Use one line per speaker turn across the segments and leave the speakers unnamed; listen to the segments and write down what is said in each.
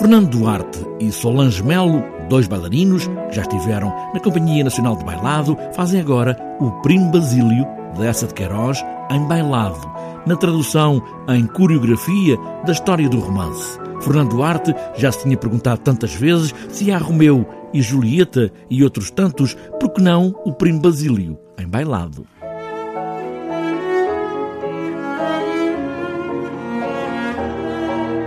Fernando Duarte e Solange Melo, dois bailarinos que já estiveram na Companhia Nacional de Bailado, fazem agora o Primo Basílio de Essa de Queiroz em bailado, na tradução em coreografia da história do romance. Fernando Duarte já se tinha perguntado tantas vezes se há Romeu e Julieta e outros tantos, por que não o Primo Basílio em bailado?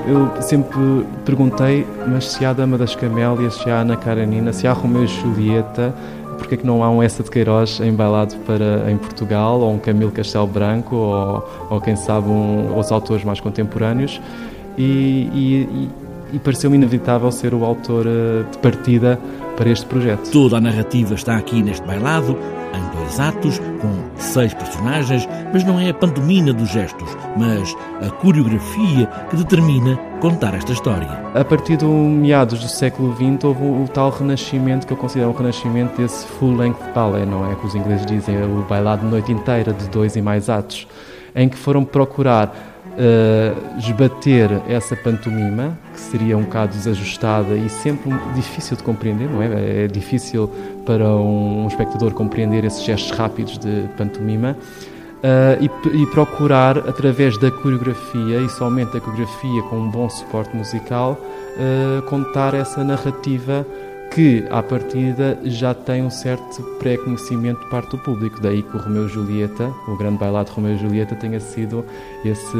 Eu sempre perguntei, mas se há Dama das Camélias, se há Ana Karenina, se há Romeu e Julieta, porque é que não há um Essa de Queiroz embailado para, em Portugal, ou um Camilo Castelo Branco, ou, ou quem sabe um, os autores mais contemporâneos, e, e, e pareceu-me inevitável ser o autor eh, de partida para este projeto.
Toda a narrativa está aqui neste bailado, em dois atos, com seis personagens, mas não é a pantomina dos gestos, mas a coreografia que determina contar esta história.
A partir do meados do século XX houve o, tal renascimento que eu considero um renascimento desse full-length ballet, não é? Que os ingleses dizem, o bailado de noite inteira, de dois e mais atos, em que foram procurar uh, esbater essa pantomima, que seria um bocado desajustada e sempre difícil de compreender, não é? É difícil para um, espectador compreender esses gestos rápidos de pantomima. Uh, e, e, procurar, através da coreografia e somente da coreografia com um bom suporte musical, uh, contar essa narrativa que, à partida, já tem um certo pré-conhecimento de parte do público. Daí que o Romeu e Julieta, o grande bailado Romeu e Julieta, tenha sido esse,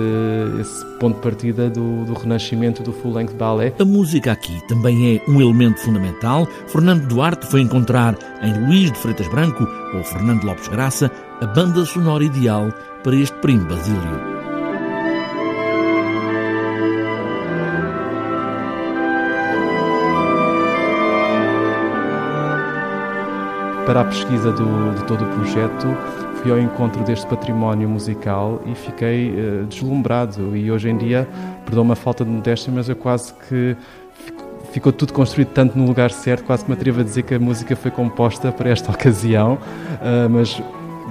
esse ponto de partida do, do renascimento do full-length ballet.
A música aqui também é um elemento fundamental. Fernando Duarte foi encontrar em Luís de Freitas Branco ou Fernando Lopes Graça a banda sonora ideal para este primo Basílio.
Para a pesquisa do, de todo o projeto, fui ao encontro deste património musical e fiquei uh, deslumbrado. E hoje em dia, perdão uma falta de modéstia, mas eu quase que ficou tudo construído tanto no lugar certo, quase que me atrevo a dizer que a música foi composta para esta ocasião, uh, mas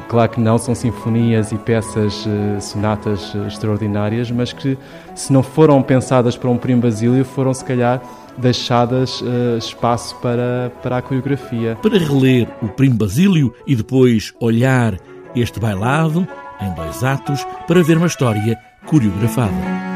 claro que não, são sinfonias e peças, uh, sonatas extraordinárias, mas que se não foram pensadas para um primo Basílio, foram se calhar deixadas uh, espaço para, para a coreografia.
Para reler o Primo Basílio e depois olhar este bailado em dois atos para ver uma história coreografada.